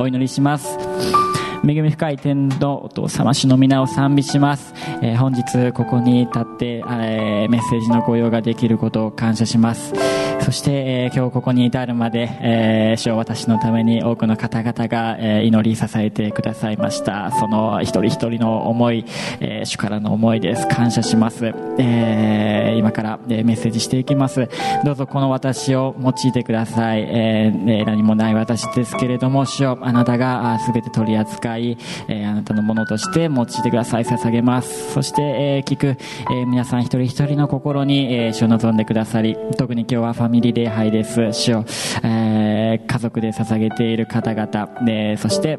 お祈りします。恵み深い天のお父様主の皆を賛美します、えー本日ここに立って、えーメッセージのご用ができることを感謝します。そして、えー今日ここに至るまで、えー主よ私のために多くの方々が、えー祈り支えてくださいました。その一人一人の思い、えー主からの思いです。感謝します、えー今から、えーメッセージしていきます。どうぞこの私を用いてください、えー何もない私ですけれども主よあなたが全て取り扱い、えーあなたのものとして用いてください。捧げます。そして、えー聞く、えー皆さん一人一人の心に、えー主を望んでくださり特に今日はファミリー礼拝です。主を、えー家族で捧げている方々、でそして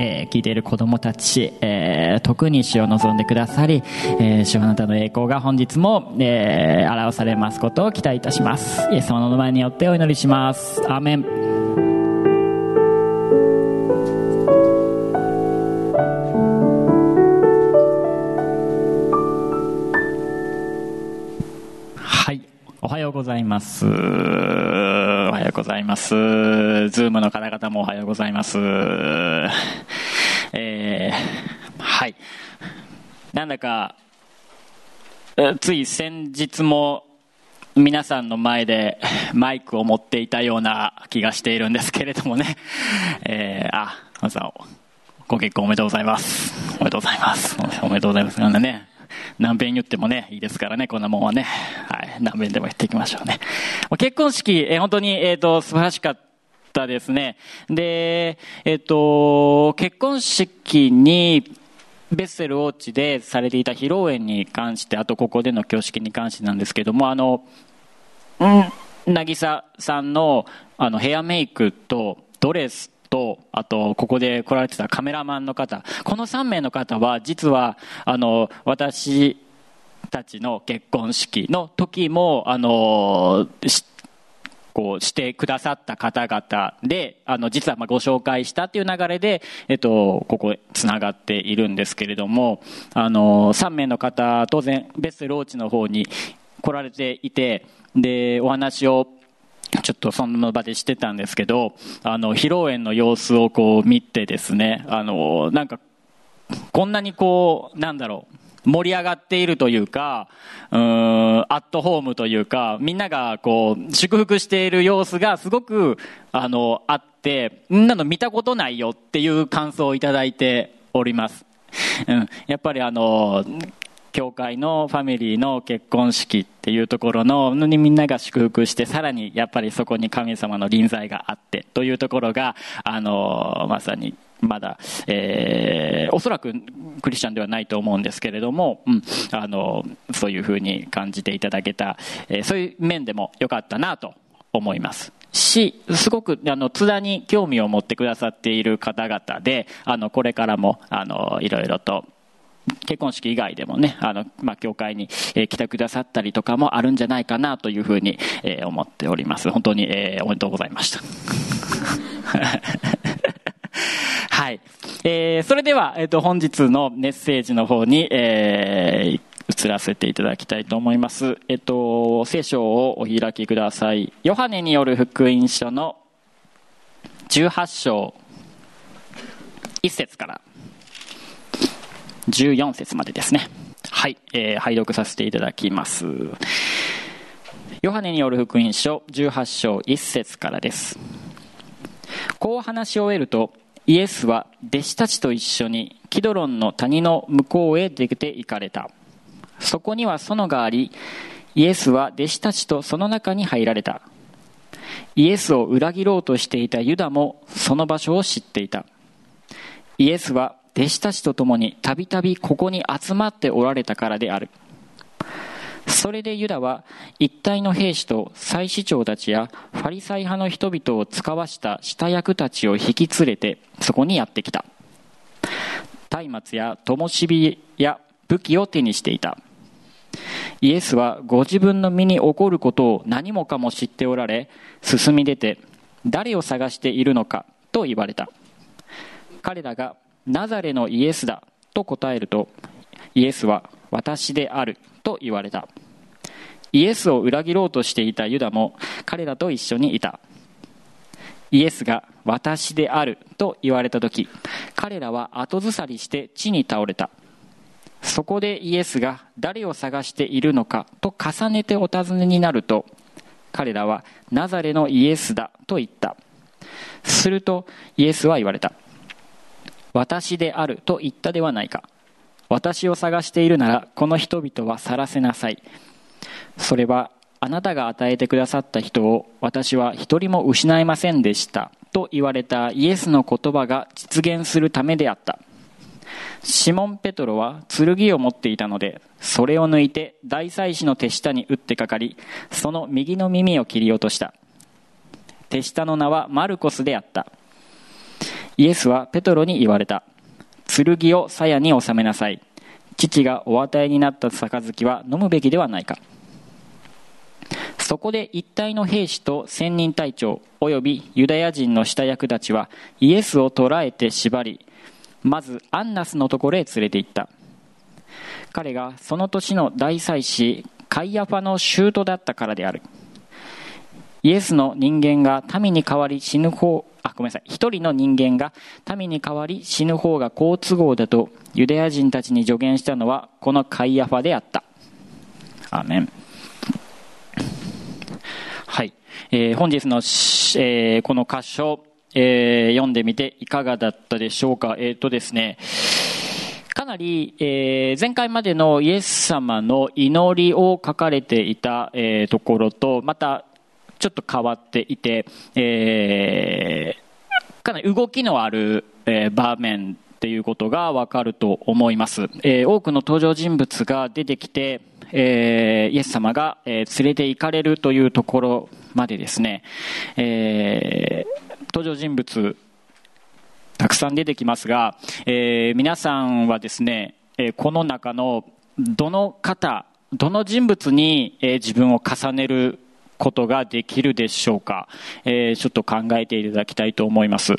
えー聞いている子供たち、えー特に主を望んでくださり、えー主あなたの栄光が本日も、えー表されますことを期待いたします。イエス様の名前によってお祈りします。アーメン。ざいます。おはようございます。ズームの方々もおはようございます。えー、はい。なんだか、つい先日も皆さんの前でマイクを持っていたような気がしているんですけれどもね。えー、あ、まずはご結婚おめでとうございます。おめでとうございます。おめでとうございます。なんでね、何遍言ってもね、いいですからね、こんなもんはね。はい、何遍でも言っていきましょうね。結婚式、え本当に、えっ、と、素晴らしかったですね。で、えっ、と、結婚式に、ベッセルウォッチでされていた披露宴に関して、あとここでの挙式に関してなんですけども、あの、うん、渚さんのあのヘアメイクとドレスと、あと、ここで来られてたカメラマンの方、この3名の方は、実は、あの、私たちの結婚式の時も、あの、しこうしてくださった方々で、あの、実はまご紹介したっていう流れで、えっと、ここへ繋がっているんですけれども、あの、3名の方、当然、ベッセルーチの方に来られていて、で、お話をちょっとその場でしてたんですけど、あの、披露宴の様子をこう見てですね、あの、なんか、こんなにこう、なんだろう、盛り上がっているというか、うん、アットホームというか、みんながこう、祝福している様子がすごく、あの、あって、みんなの見たことないよっていう感想をいただいております。うん、やっぱりあの、教会のファミリーの結婚式っていうところのにみんなが祝福してさらにやっぱりそこに神様の臨在があってというところがあのまさにまだ、えーおそらくクリスチャンではないと思うんですけれども、うん、あのそういうふうに感じていただけた、えーそういう面でも良かったなと思います。しすごくあの津田に興味を持ってくださっている方々であのこれからもあのいろいろと結婚式以外でもね、あの、まあ、教会に、えー来てくださったりとかもあるんじゃないかなというふうに、え思っております。本当に、えーおめでとうございました。はい。えーそれでは、えっ、と、本日のメッセージの方に、えー移らせていただきたいと思います。えっ、と、聖書をお開きください。ヨハネによる福音書の18章1節から14節までですね。はい、えー拝読させていただきます。ヨハネによる福音書18章1節からです。こう話し終えると、イエスは弟子たちと一緒にキドロンの谷の向こうへ出て行かれた。そこには園があり、イエスは弟子たちとその中に入られた。イエスを裏切ろうとしていたユダもその場所を知っていた。イエスは弟子たちと共にたびたびここに集まっておられたからである。それでユダは一体の兵士と祭司長たちやファリサイ派の人々を使わした下役たちを引き連れてそこにやってきた。松明や灯火や武器を手にしていた。イエスはご自分の身に起こることを何もかも知っておられ、進み出て、誰を探しているのかと言われた。彼らがナザレのイエスだと答えると、イエスは私であると言われた。イエスを裏切ろうとしていたユダも彼らと一緒にいた。イエスが私であると言われた時彼らは後ずさりして地に倒れたそこでイエスが誰を探しているのかと重ねてお尋ねになると彼らはナザレのイエスだと言ったするとイエスは言われた私であると言ったではないか。私を探しているならこの人々は去らせなさい。それはあなたが与えてくださった人を私は一人も失いませんでした。と言われたイエスの言葉が実現するためであった。シモン・ペトロは剣を持っていたのでそれを抜いて大祭司の手下に打ってかかりその右の耳を切り落とした。手下の名はマルコスであった。イエスはペトロに言われた剣を鞘に収めなさい。父がお与えになった杯は飲むべきではないかそこで一体の兵士と千人隊長及びユダヤ人の下役たちはイエスを捕らえて縛りまずアンナスのところへ連れて行った。彼がその年の大祭司カイアファの舅だったからである。イエスの人間が民に代わり死ぬ方あごめんなさい。一人の人間が民に代わり死ぬ方が好都合だとユダヤ人たちに助言したのはこのカイアファであった。アメン。はい、えー、本日の、えー、この箇所えー、読んでみていかがだったでしょうか。えっ、ー、とですね、かなり、えー、前回までのイエス様の祈りを書かれていた、えー、ところと、またちょっと変わっていて、えー、かなり動きのある、えー、場面っていうことがわかると思います。えー、多くの登場人物が出てきて、えー、イエス様が、えー、連れて行かれるというところまでですね、え、登場人物、たくさん出てきますが、え、皆さんはですね、えこの中のどの方、どの人物に、え自分を重ねることができるでしょうか、えー、ちょっと考えていただきたいと思います、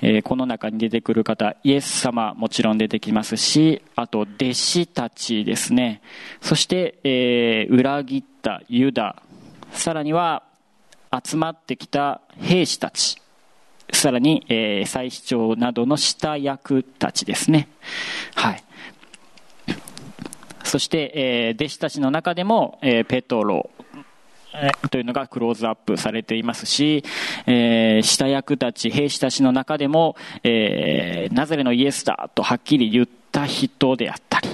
えー、この中に出てくる方イエス様もちろん出てきますしあと弟子たちですね。そして、えー、裏切ったユダ。さらには集まってきた兵士たち。さらに、えー、祭司長などの下役たちですね。はい。そして、えー、弟子たちの中でも、えー、ペトロ、というのがクローズアップされていますし、えー、下役たち、兵士たちの中でも、えー、ナザレのイエスだとはっきり言った人であったり、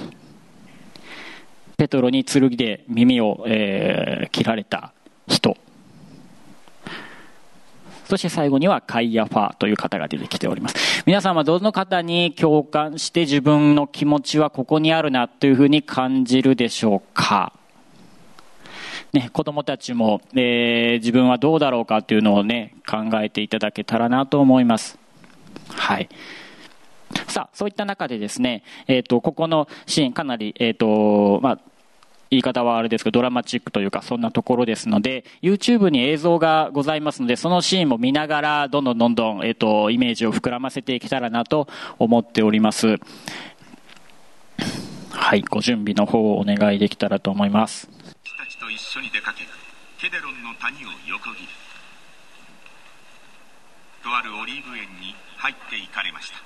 ペトロに剣で耳を、えー、切られた人、そして最後にはカイアファという方が出てきております。皆さんはどの方に共感して自分の気持ちはここにあるなというふうに感じるでしょうか？ね、子供たちも、えー、自分はどうだろうかというのをね、考えていただけたらなと思います。はい。さあ、そういった中でですね、えっ、ー、と、ここのシーンかなり、えっ、ー、と、まあ、言い方はあれですけど、ドラマチックというか、そんなところですので、YouTube に映像がございますので、そのシーンも見ながら、どんどんどんどん、えっ、と、イメージを膨らませていけたらなと思っております。はい、ご準備の方をお願いできたらと思います。一緒に出かけ、ケデロンの谷を横切る。とあるオリーブ園に入っていかれました。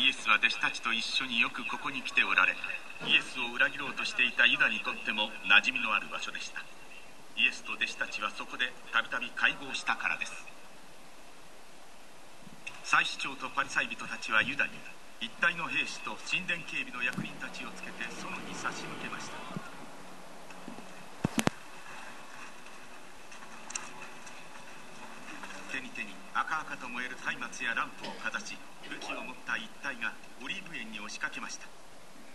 イエスは弟子たちと一緒によくここに来ておられイエスを裏切ろうとしていたユダにとっても馴染みのある場所でしたイエスと弟子たちはそこでたびたび会合したからです祭司長とパリサイ人たちはユダに一体の兵士と神殿警備の役人たちをつけて園に差し向けました。手に手に赤々と燃える松明やランプをかざし武器を持った一体がオリーブ園に押しかけました。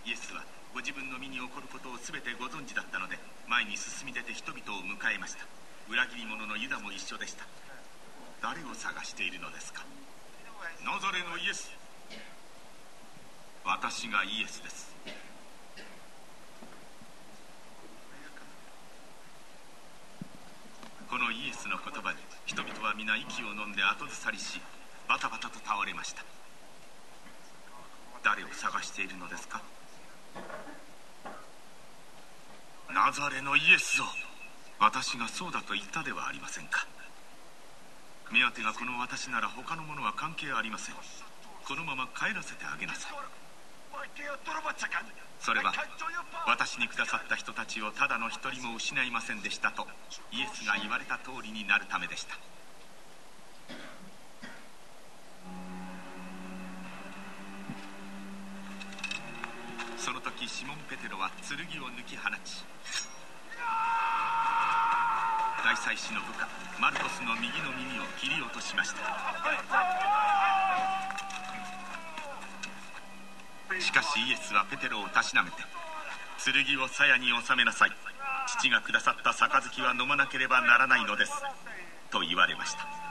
イエスはご自分の身に起こることを全てご存知だったので前に進み出て人々を迎えました。裏切り者のユダも一緒でした。誰を探しているのですか？ナザレのイエス？私がイエスです。このイエスの言葉に人々は皆息を飲んで後ずさりしバタバタと倒れました。誰を探しているのですか？ナザレのイエスを。私がそうだと言ったではありませんか？目当てがこの私なら他のものは関係ありません。このまま帰らせてあげなさい。それは私にくださった人たちをただの一人も失いませんでしたとイエスが言われた通りになるためでした。その時シモン・ペテロは剣を抜き放ち大祭司の部下マルコスの右の耳を切り落としました。しかしイエスはペテロをたしなめて剣を鞘に収めなさい。父がくださった杯は飲まなければならないのです。と言われました。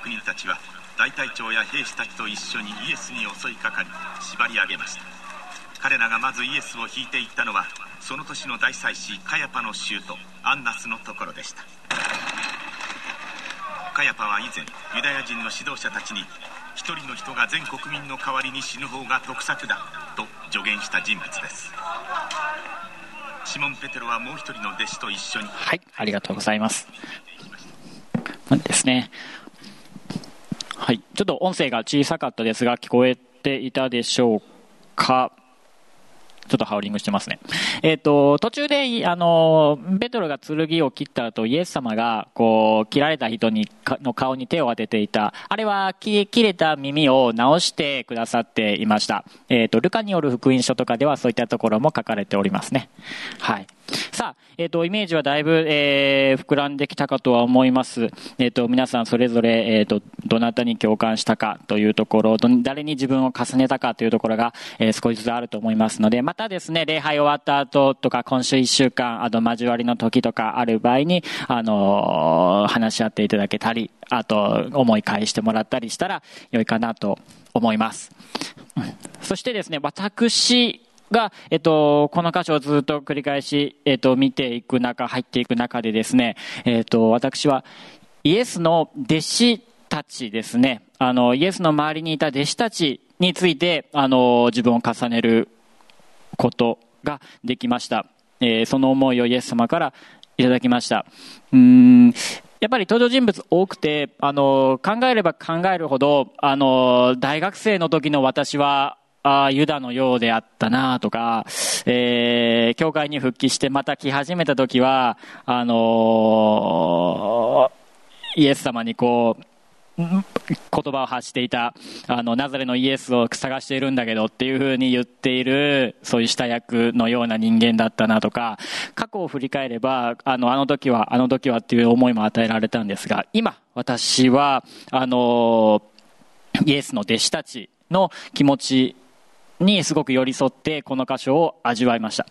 役人たちは大隊長や兵士たちと一緒にイエスに襲いかかり縛り上げました彼らがまずイエスを引いていったのはその年の大祭司カヤパの舅アンナスのところでしたカヤパは以前ユダヤ人の指導者たちに一人の人が全国民の代わりに死ぬ方が得策だと助言した人物ですシモン・ペテロはもう一人の弟子と一緒にはい、ありがとうございます。ですね。はい、ちょっと音声が小さかったですが、聞こえていたでしょうか？ちょっとハウリングしてますね。えっ、と、途中で、あの、ペトロが剣を切った後、イエス様が、こう、切られた人に、かの顔に手を当てていた。あれは、き切れた耳を直してくださっていました。えっ、と、ルカによる福音書とかではそういったところも書かれておりますね。はい。さあ、えっ、と、イメージはだいぶ、えー膨らんできたかとは思います。えっ、と、皆さんそれぞれ、えっ、と、どなたに共感したかというところ、誰に自分を重ねたかというところが、えー少しずつあると思いますので、またですね、礼拝終わった後とか、今週一週間、あと交わりの時とかある場合に、あの話し合っていただけたり、あと、思い返してもらったりしたら良いかなと思います。そしてですね、私が、えっと、この箇所をずっと繰り返し、えっと、見ていく中、入っていく中でですね、えっと、私は、イエスの弟子たちですね、あの、イエスの周りにいた弟子たちについて、あの、自分を重ねることができました。えーその思いをイエス様からいただきました。うーんやっぱり登場人物多くて、あの、考えれば考えるほど、あの、大学生の時の私は、あユダのようであったなとか、えー、教会に復帰してまた来始めた時は、あのーイエス様にこう、言葉を発していた、あの、ナザレのイエスを探しているんだけどっていうふうに言っている、そういう下役のような人間だったなとか、過去を振り返れば、あの、あの時は、あの時はっていう思いも与えられたんですが、今、私は、あの、イエスの弟子たちの気持ちにすごく寄り添ってこの箇所を味わいました。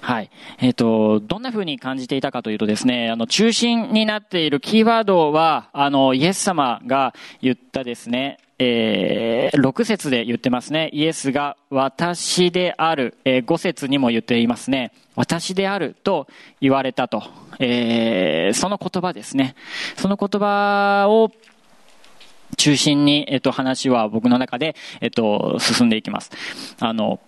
はい。えっ、と、どんな風に感じていたかというとですね、あの、中心になっているキーワードは、あの、イエス様が言ったですね、えー、6節で言ってますね。イエスが私である、えー5節にも言っていますね。私であると言われたと。えーその言葉ですね。その言葉を中心に、えっと、話は僕の中で、えっと、進んでいきます。あの、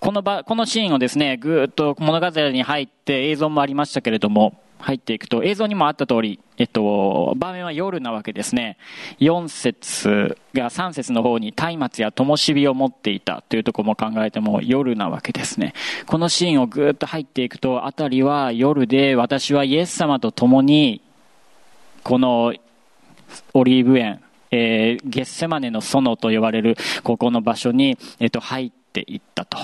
この場、このシーンをですね、ぐーっと物語に入って映像もありましたけれども、入っていくと、映像にもあった通り、えっと、場面は夜なわけですね。4節が3節の方に松明や灯火を持っていたというところも考えても夜なわけですね。このシーンをぐーっと入っていくと、あたりは夜で、私はイエス様と共に、このオリーブ園、えーゲッセマネの園と呼ばれるここの場所に、えっと入っていったと。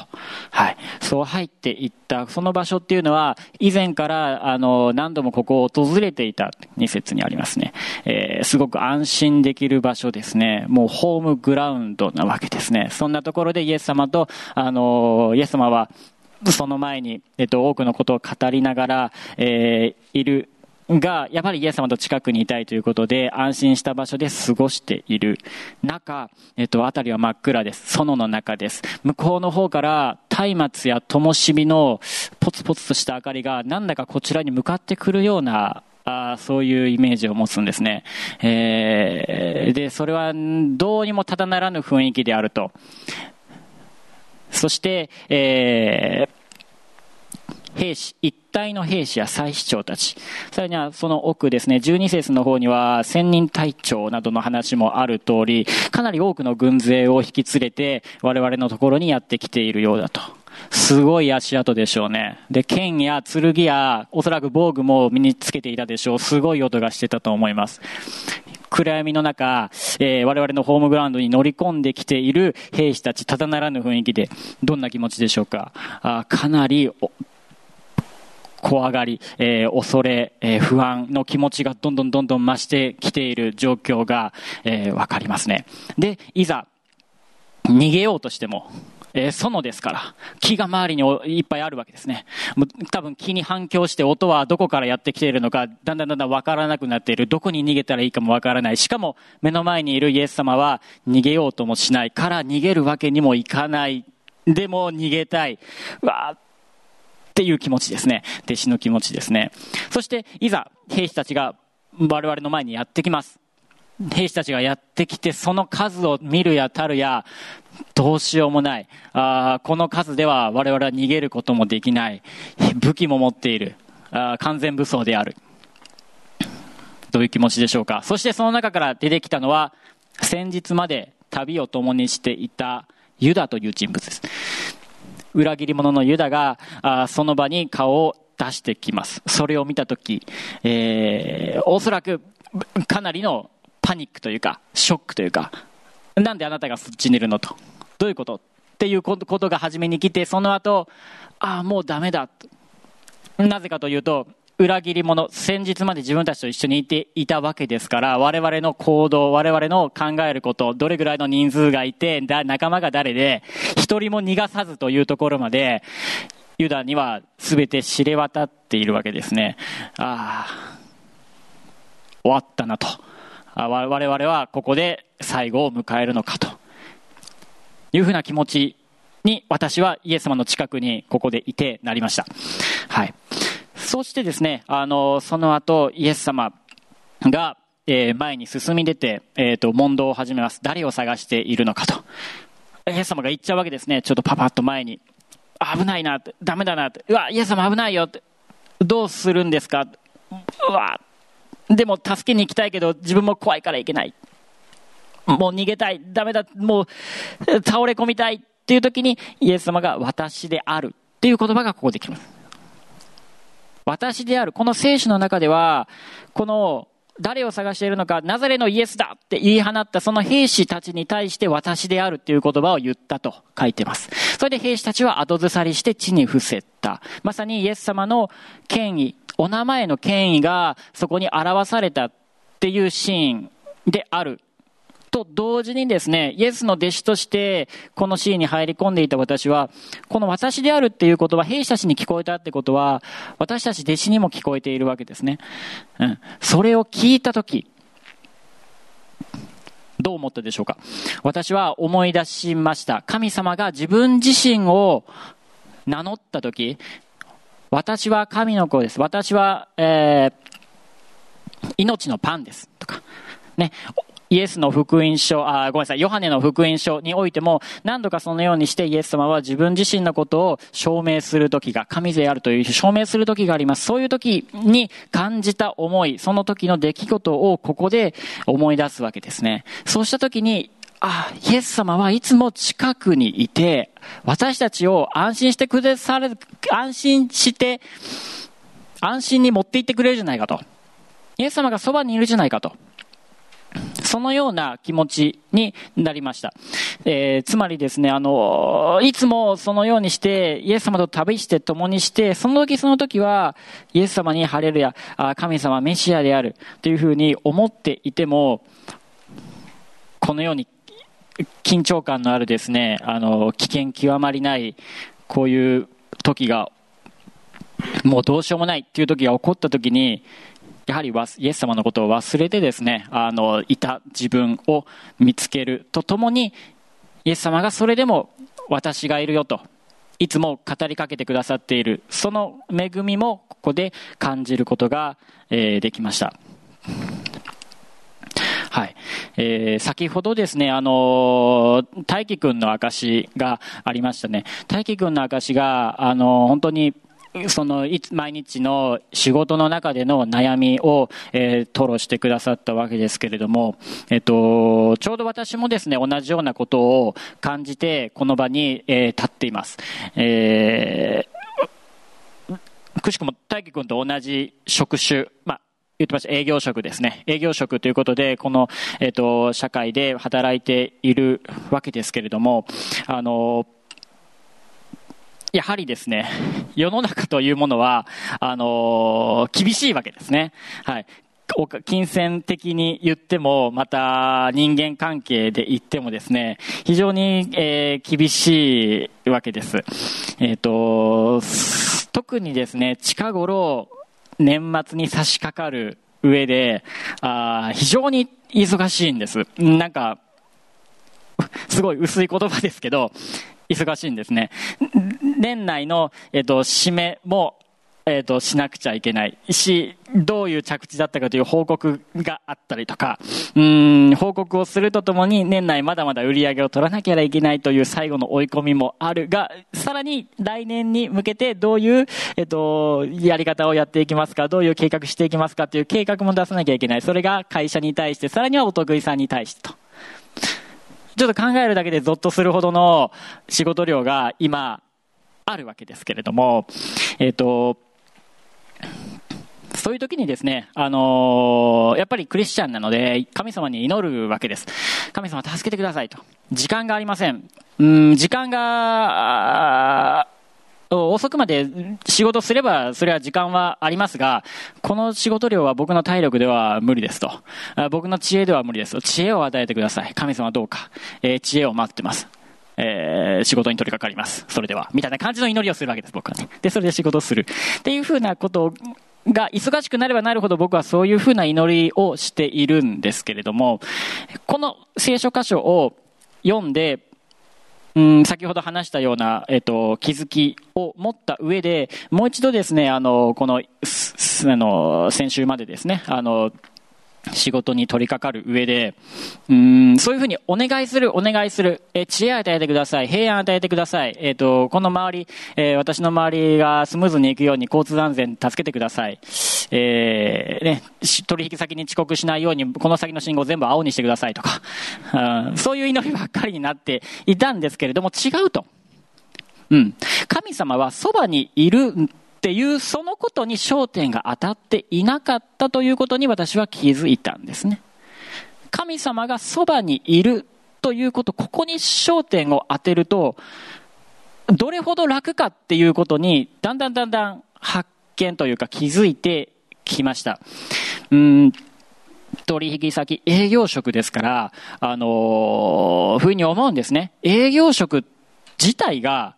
はい。そう入っていった、その場所っていうのは、以前から、あの、何度もここを訪れていた、2節にありますね。えーすごく安心できる場所ですね。もうホームグラウンドなわけですね。そんなところでイエス様と、あの、イエス様は、その前に、えっと、多くのことを語りながら、えーいるが、やっぱりイエス様と近くにいたいということで、安心した場所で過ごしている中、えっと、辺りは真っ暗です。園の中です。向こうの方から、松明や灯火のポツポツとした明かりが、なんだかこちらに向かってくるような、あそういうイメージを持つんですね。えー、で、それはどうにもただならぬ雰囲気であると。そして、えー、兵士、一体の兵士や祭司長たち、さらにはその奥ですね、12節の方には千人隊長などの話もある通り、かなり多くの軍勢を引き連れて我々のところにやってきているようだと。すごい足跡でしょうね。で、剣や剣や、おそらく防具も身につけていたでしょう。すごい音がしてたと思います。暗闇の中、えー、我々のホームグラウンドに乗り込んできている兵士たち、ただならぬ雰囲気で、どんな気持ちでしょうか。あかなり怖がり、えー、恐れ、えー、不安の気持ちがどんどんどんどん増してきている状況が、えー、わかりますね。で、いざ、逃げようとしても、えー、園ですから、木が周りにいっぱいあるわけですね。多分木に反響して音はどこからやってきているのか、だんだんだんだんわからなくなっている。どこに逃げたらいいかもわからない。しかも、目の前にいるイエス様は逃げようともしないから逃げるわけにもいかない。でも逃げたい。わーっていう気持ちですね。弟子の気持ちですね。そして、いざ、兵士たちが我々の前にやってきます。兵士たちがやってきて、その数を見るやたるや、どうしようもない。あこの数では我々は逃げることもできない。武器も持っている。あ完全武装である。どういう気持ちでしょうか。そしてその中から出てきたのは、先日まで旅を共にしていたユダという人物です。裏切り者のユダが、あその場に顔を出してきます。それを見たとき、えー、おそらくかなりのパニックというか、ショックというか、なんであなたがそっちにいるのと。どういうこと？っていうことが初めに来て、その後、ああ、もうダメだ。なぜかというと、裏切り者、先日まで自分たちと一緒にいていたわけですから、我々の行動、我々の考えること、どれぐらいの人数がいて、仲間が誰で、一人も逃がさずというところまで、ユダには全て知れ渡っているわけですね。ああ、終わったなと。我々はここで最後を迎えるのかというふうな気持ちに私はイエス様の近くにここでいてなりました。はい。そしてですね、あの、その後、イエス様が、えー、前に進み出て、えっ、ー、と、問答を始めます。誰を探しているのかと。イエス様が言っちゃうわけですね。ちょっとパパッと前に。危ないなって、ダメだな。うわ、イエス様危ないよって。どうするんですか？うわ、でも助けに行きたいけど、自分も怖いから行けない。もう逃げたい。ダメだ。もう、倒れ込みたいっていう時に、イエス様が私であるっていう言葉がここできます。私である。この聖書の中では、この誰を探しているのか、ナザレのイエスだって言い放ったその兵士たちに対して私であるっていう言葉を言ったと書いてます。それで兵士たちは後ずさりして地に伏せた。まさにイエス様の権威、お名前の権威がそこに表されたっていうシーンであると同時にですね、イエスの弟子として、このシーンに入り込んでいた私は、この私であるっていうことは、兵士たちに聞こえたってことは、私たち弟子にも聞こえているわけですね。うん。それを聞いたとき、どう思ったでしょうか？私は思い出しました。神様が自分自身を名乗ったとき、私は神の子です。私は、えー、命のパンです。とか、ね、イエスの福音書、あ、ごめんなさい、ヨハネの福音書においても、何度かそのようにしてイエス様は自分自身のことを証明する時が、神であるという証明する時があります。そういう時に感じた思い、その時の出来事をここで思い出すわけですね。そうした時に、あ、イエス様はいつも近くにいて、私たちを安心してくださる、安心して、安心に持って行ってくれるじゃないかと。イエス様がそばにいるじゃないかと。そのような気持ちになりました。えー、つまりですね、あの、いつもそのようにして、イエス様と旅して共にして、その時その時は、イエス様に晴れるや、神様メシアであるというふうに思っていても、このように緊張感のあるですね、あの、危険極まりない、こういう時が、もうどうしようもないっていう時が起こった時に、やはりイエス様のことを忘れてですね、あの、いた自分を見つけるとともに、イエス様がそれでも私がいるよと、いつも語りかけてくださっている、その恵みもここで感じることが、えー、できました。はい。えー、先ほどですね、あのー、大輝くんの証がありましたね。大輝くんの証が、あのー、本当に、その毎日の仕事の中での悩みを、えー、吐露してくださったわけですけれども、えっ、と、ちょうど私もですね、同じようなことを感じて、この場に、えー、立っています。えー、くしくも大輝くんと同じ職種、まあ、言ってました営業職ですね。営業職ということで、この、えっ、と、社会で働いているわけですけれども、あの、やはりですね、世の中というものは、あのー、厳しいわけですね。はい。金銭的に言っても、また人間関係で言ってもですね、非常に、えー、厳しいわけです。えっ、ー、と、特にですね、近頃、年末に差し掛かる上で、あ非常に忙しいんです。なんか、すごい薄い言葉ですけど、忙しいんですね。年内の、えっ、と、締めも、えっ、と、しなくちゃいけないし、どういう着地だったかという報告があったりとか、うん、報告をするとともに年内まだまだ売り上げを取らなきゃいけないという最後の追い込みもあるが、さらに来年に向けてどういう、えっ、と、やり方をやっていきますか、どういう計画していきますかという計画も出さなきゃいけない。それが会社に対して、さらにはお得意さんに対してと。ちょっと考えるだけでゾッとするほどの仕事量が今あるわけですけれども、えっ、と、そういう時にですね、あのー、やっぱりクリスチャンなので、神様に祈るわけです。神様助けてくださいと。時間がありません。うん、時間が、遅くまで仕事すれば、それは時間はありますが、この仕事量は僕の体力では無理ですと。僕の知恵では無理ですと。知恵を与えてください。神様どうか。えー、知恵を待ってます。えー、仕事に取り掛かります。それでは。みたいな感じの祈りをするわけです、僕はね。で、それで仕事をする。っていうふうなことが忙しくなればなるほど僕はそういうふうな祈りをしているんですけれども、この聖書箇所を読んで、うん、先ほど話したような、えっと、気づきを持った上で、もう一度ですね、あの、この、あの、先週までですね、あの、仕事に取り掛かる上で、うん、そういうふうにお願いする、お願いする、え知恵を与えてください、平安を与えてください、えっ、ー、と、この周り、えー、私の周りがスムーズに行くように交通安全助けてください。えー、ね、取引先に遅刻しないように、この先の信号全部青にしてくださいとか、うん、そういう祈りばっかりになっていたんですけれども、違うと。うん。神様はそばにいるっていうそのことに焦点が当たっていなかったということに私は気づいたんですね。神様がそばにいるということ、ここに焦点を当てると、どれほど楽かっていうことに、だんだんだんだん発見というか気づいてきました。うん、取引先、営業職ですから、あのー、ふうに思うんですね。営業職自体が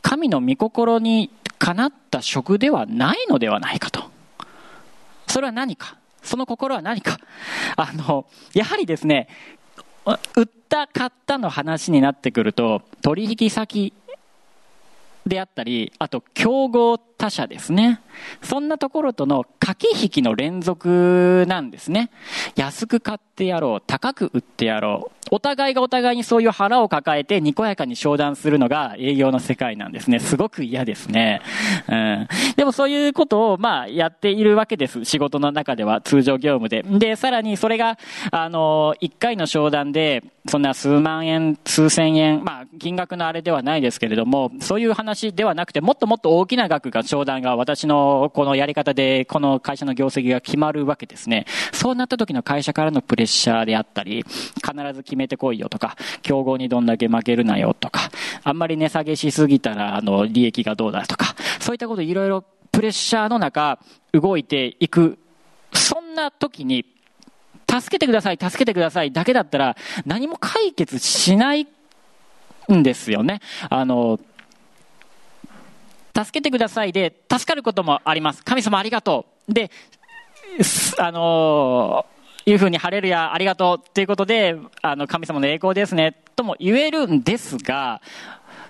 神の御心にかなった職ではないのではないかと。それは何か？その心は何か？あの、やはりですね、売った買ったの話になってくると、取引先であったり、あと競合他社ですね。そんなところとの駆け引きの連続なんですね。安く買ってやろう、高く売ってやろう。お互いがお互いにそういう腹を抱えてにこやかに商談するのが営業の世界なんですね。すごく嫌ですね。うん。でもそういうことを、まあ、やっているわけです。仕事の中では、通常業務で。で、さらにそれが、あの、一回の商談で、そんな数万円、数千円、まあ、金額のあれではないですけれども、そういう話ではなくて、もっともっと大きな額が商談が私のこのやり方でこの会社の業績が決まるわけですね。そうなった時の会社からのプレッシャーであったり、必ず決めてこいよとか、競合にどんだけ負けるなよとか、あんまり値下げしすぎたらあの利益がどうだとか、そういったこといろいろプレッシャーの中動いていく。そんな時に、助けてください、助けてくださいだけだったら何も解決しないんですよね。あの、助けてくださいで、助かることもあります。神様ありがとう。で、あのいうふうに、ハレルヤ、ありがとうっていうことで、あの、神様の栄光ですね、とも言えるんですが、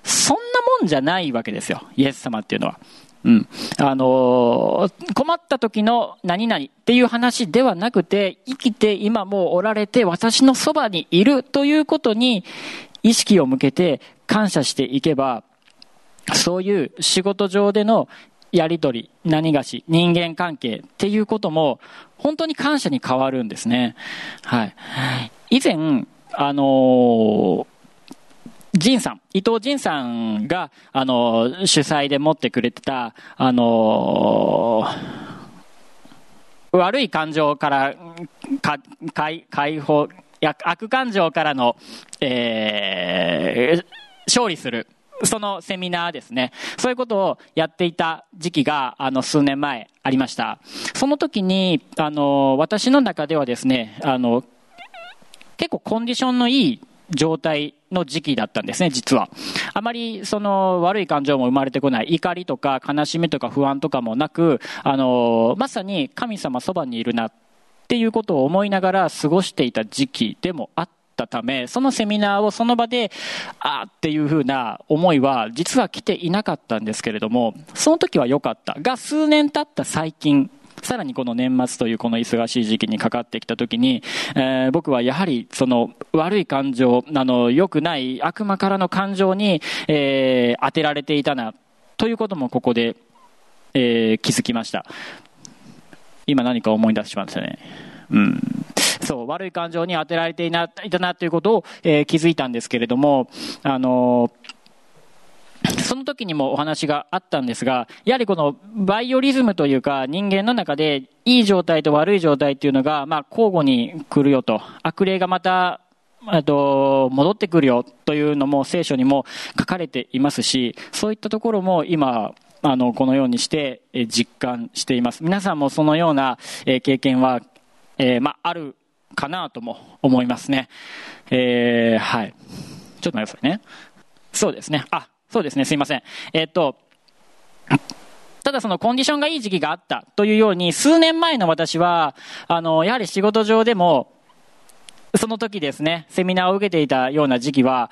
そんなもんじゃないわけですよ、イエス様っていうのは。うん。あのー、困った時の何々っていう話ではなくて、生きて今もうおられて私のそばにいるということに意識を向けて感謝していけば、そういう仕事上でのやりとり、何がし、人間関係っていうことも、本当に感謝に変わるんですね。はい。以前、あのー仁さん、伊藤仁さんが、あの、主催で持ってくれてた、あの悪い感情から、か、解、解放、悪感情からの、えー、勝利する。そのセミナーですね。そういうことをやっていた時期が、あの、数年前ありました。その時に、あの、私の中ではですね、あの、結構コンディションのいい状態の時期だったんですね、実は。あまりその悪い感情も生まれてこない、怒りとか悲しみとか不安とかもなく、あの、まさに神様そばにいるなっていうことを思いながら過ごしていた時期でもあったため、そのセミナーをその場で、あーっていうふうな思いは実は来ていなかったんですけれども、その時は良かった。が、数年経った最近、さらにこの年末というこの忙しい時期にかかってきた時に、えー、僕はやはりその悪い感情、あの、良くない悪魔からの感情に、えー、当てられていたな、ということもここで、えー、気づきました。今何か思い出しましたね。うん。そう、悪い感情に当てられていたなということを、えー、気づいたんですけれども、あのーその時にもお話があったんですが、やはりこのバイオリズムというか人間の中でいい状態と悪い状態っていうのが、まあ交互に来るよと。悪霊がまた、あと、戻ってくるよというのも聖書にも書かれていますし、そういったところも今、あの、このようにして実感しています。皆さんもそのような経験は、えー、まあ、あるかなとも思いますね。えー、はい。ちょっと待ってくださいね。そうですね。あ、そうですね、すいません。えっと、ただそのコンディションがいい時期があったというように、数年前の私は、あの、やはり仕事上でも、その時ですね、セミナーを受けていたような時期は、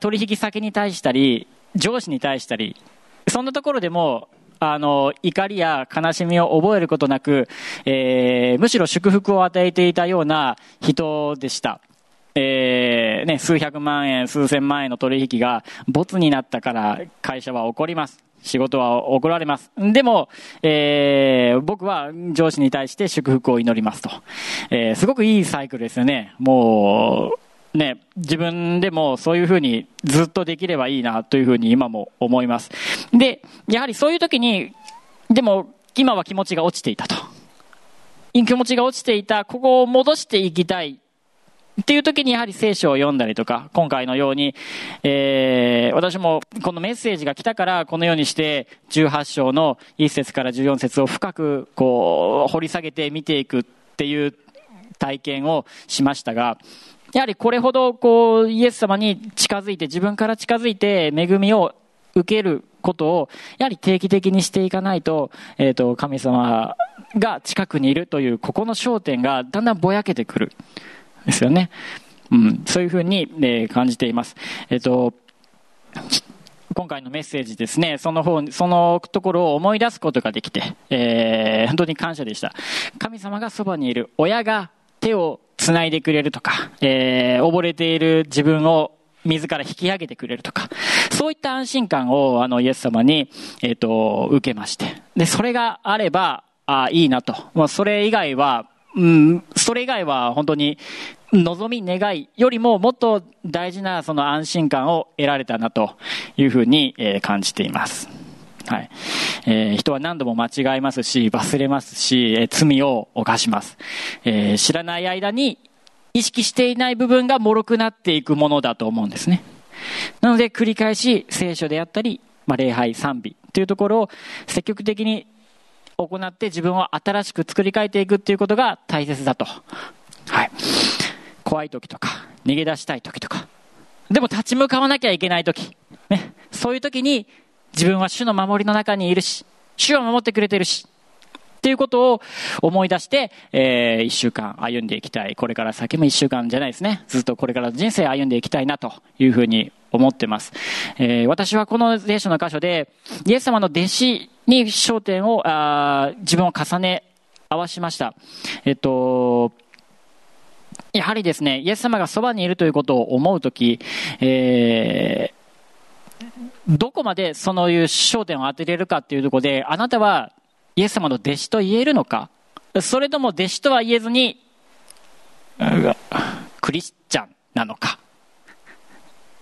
取引先に対したり、上司に対したり、そんなところでも、あの、怒りや悲しみを覚えることなく、えー、むしろ祝福を与えていたような人でした。えー、ね、数百万円、数千万円の取引がボツになったから会社は怒ります。仕事は怒られます。でも、えー、僕は上司に対して祝福を祈りますと。えー、すごくいいサイクルですよね。もう、ね、自分でもそういうふうにずっとできればいいなというふうに今も思います。で、やはりそういう時に、でも今は気持ちが落ちていたと。気持ちが落ちていた、ここを戻していきたいっていう時にやはり聖書を読んだりとか、今回のように、えー、私もこのメッセージが来たからこのようにして18章の1節から14節を深くこう掘り下げて見ていくっていう体験をしましたが、やはりこれほどこうイエス様に近づいて自分から近づいて恵みを受けることをやはり定期的にしていかないと、えっ、ー、と、神様が近くにいるというここの焦点がだんだんぼやけてくる。ですよね。うん、そういうふうに、え、感じています。えっ、ー、と、今回のメッセージですね、その方、そのところを思い出すことができて、えー、本当に感謝でした。神様がそばにいる、親が手を繋いでくれるとか、えー、溺れている自分を自ら引き上げてくれるとか、そういった安心感を、あの、イエス様に、えっ、ー、と、受けまして。で、それがあれば、あいいなと。まあ、それ以外は、うん、それ以外は本当に望み、願いよりももっと大事なその安心感を得られたなというふうに、え感じています。はい。えー、人は何度も間違えますし、忘れますし、えー、罪を犯します。えー、知らない間に意識していない部分が脆くなっていくものだと思うんですね。なので繰り返し聖書であったり、まあ、礼拝、賛美というところを積極的に行って自分を新しく作り変えていくっていうことが大切だと。はい。怖い時とか、逃げ出したい時とか。でも立ち向かわなきゃいけない時。ね。そういう時に自分は主の守りの中にいるし、主は守ってくれてるし、っていうことを思い出して、えー、一週間歩んでいきたい。これから先も一週間じゃないですね。ずっとこれから人生歩んでいきたいなというふうに思ってます。えー、私はこの聖書の箇所で、イエス様の弟子に焦点を、あ自分を重ね合わしました。えっと、やはりですね、イエス様がそばにいるということを思うとき、えー、どこまでそのいう焦点を当てれるかっていうところで、あなたはイエス様の弟子と言えるのか？それとも弟子とは言えずに、クリスチャンなのか？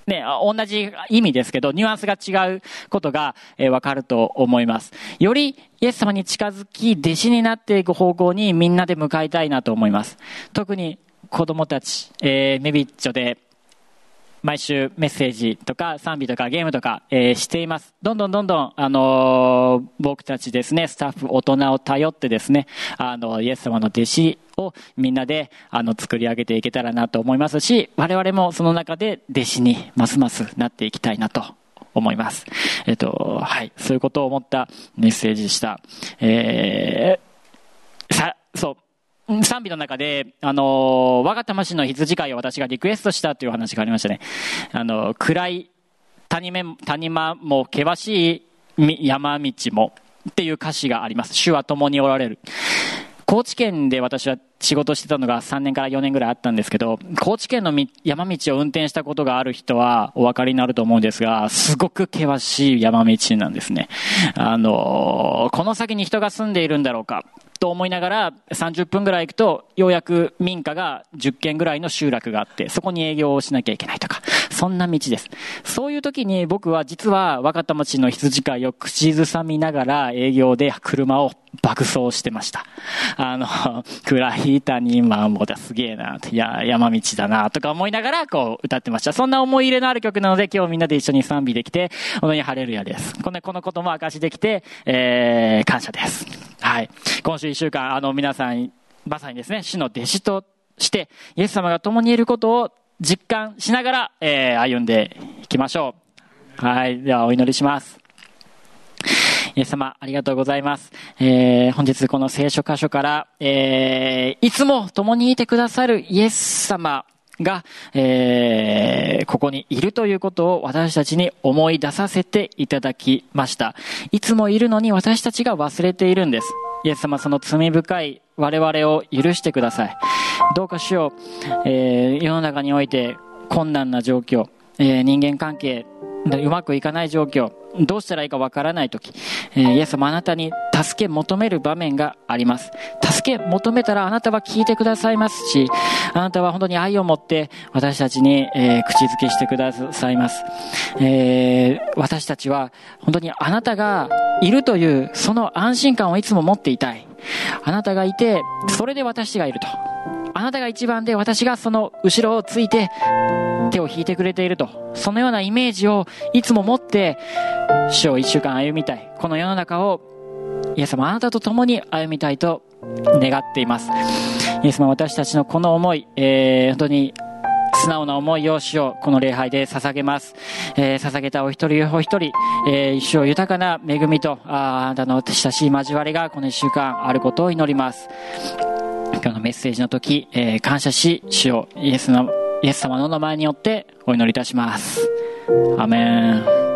ね、同じ意味ですけど、ニュアンスが違うことが、えわかると思います。よりイエス様に近づき、弟子になっていく方向にみんなで向かいたいなと思います。特に子供たち、えー、メビッチョで毎週メッセージとか賛美とかゲームとか、えー、しています。どんどんどんどん、あのー、僕たちですね、スタッフ、大人を頼ってですね、あの、イエス様の弟子をみんなで、あの、作り上げていけたらなと思いますし、我々もその中で弟子にますますなっていきたいなと思います。えっと、はい、そういうことを思ったメッセージでした。えー、さ、そう。賛美の中で、あの、我が魂の羊飼いを私がリクエストしたという話がありましたね。あの、暗い谷目、谷間も険しい山道もっていう歌詞があります。主は共におられる。高知県で私は仕事してたのが3年から4年ぐらいあったんですけど、高知県の山道を運転したことがある人はお分かりになると思うんですが、すごく険しい山道なんですね。あの、この先に人が住んでいるんだろうか。と思いながら30分ぐらい行くとようやく民家が10軒ぐらいの集落があってそこに営業をしなきゃいけないとかそんな道ですそういう時に僕は実は若田町の羊飼いを口ずさみながら営業で車を爆走してました。あの、暗い谷間もだすげえな、いや、山道だな、とか思いながら、こう、歌ってました。そんな思い入れのある曲なので、今日みんなで一緒に賛美できて、本当に晴れるやです。この、このことも明かしできて、えー、感謝です。はい。今週一週間、あの、皆さん、まさにですね、主の弟子として、イエス様が共にいることを実感しながら、えー、歩んでいきましょう。はい。では、お祈りします。イエス様、ありがとうございます。えー、本日この聖書箇所から、えー、いつも共にいてくださるイエス様が、えー、ここにいるということを私たちに思い出させていただきました。いつもいるのに私たちが忘れているんです。イエス様、その罪深い我々を許してください。どうかしよう、えー、世の中において困難な状況、えー、人間関係、うまくいかない状況、どうしたらいいかわからないとき、えー、イエス様あなたに助け求める場面があります。助け求めたらあなたは聞いてくださいますし、あなたは本当に愛を持って私たちに、えー、口づけしてくださいます。えー、私たちは本当にあなたがいるというその安心感をいつも持っていたい。あなたがいて、それで私がいると。あなたが一番で私がその後ろをついて手を引いてくれていると。そのようなイメージをいつも持って、主を一週間歩みたい。この世の中を、イエス様あなたと共に歩みたいと願っています。イエス様私たちのこの思い、えー、本当に素直な思いを主をこの礼拝で捧げます。えー、捧げたお一人お一人、えー、一生豊かな恵みと、ああなたの親しい交わりがこの一週間あることを祈ります。今日のメッセージの時、えー、感謝し、主をイエスの、イエス様の名前によってお祈りいたします。アメン。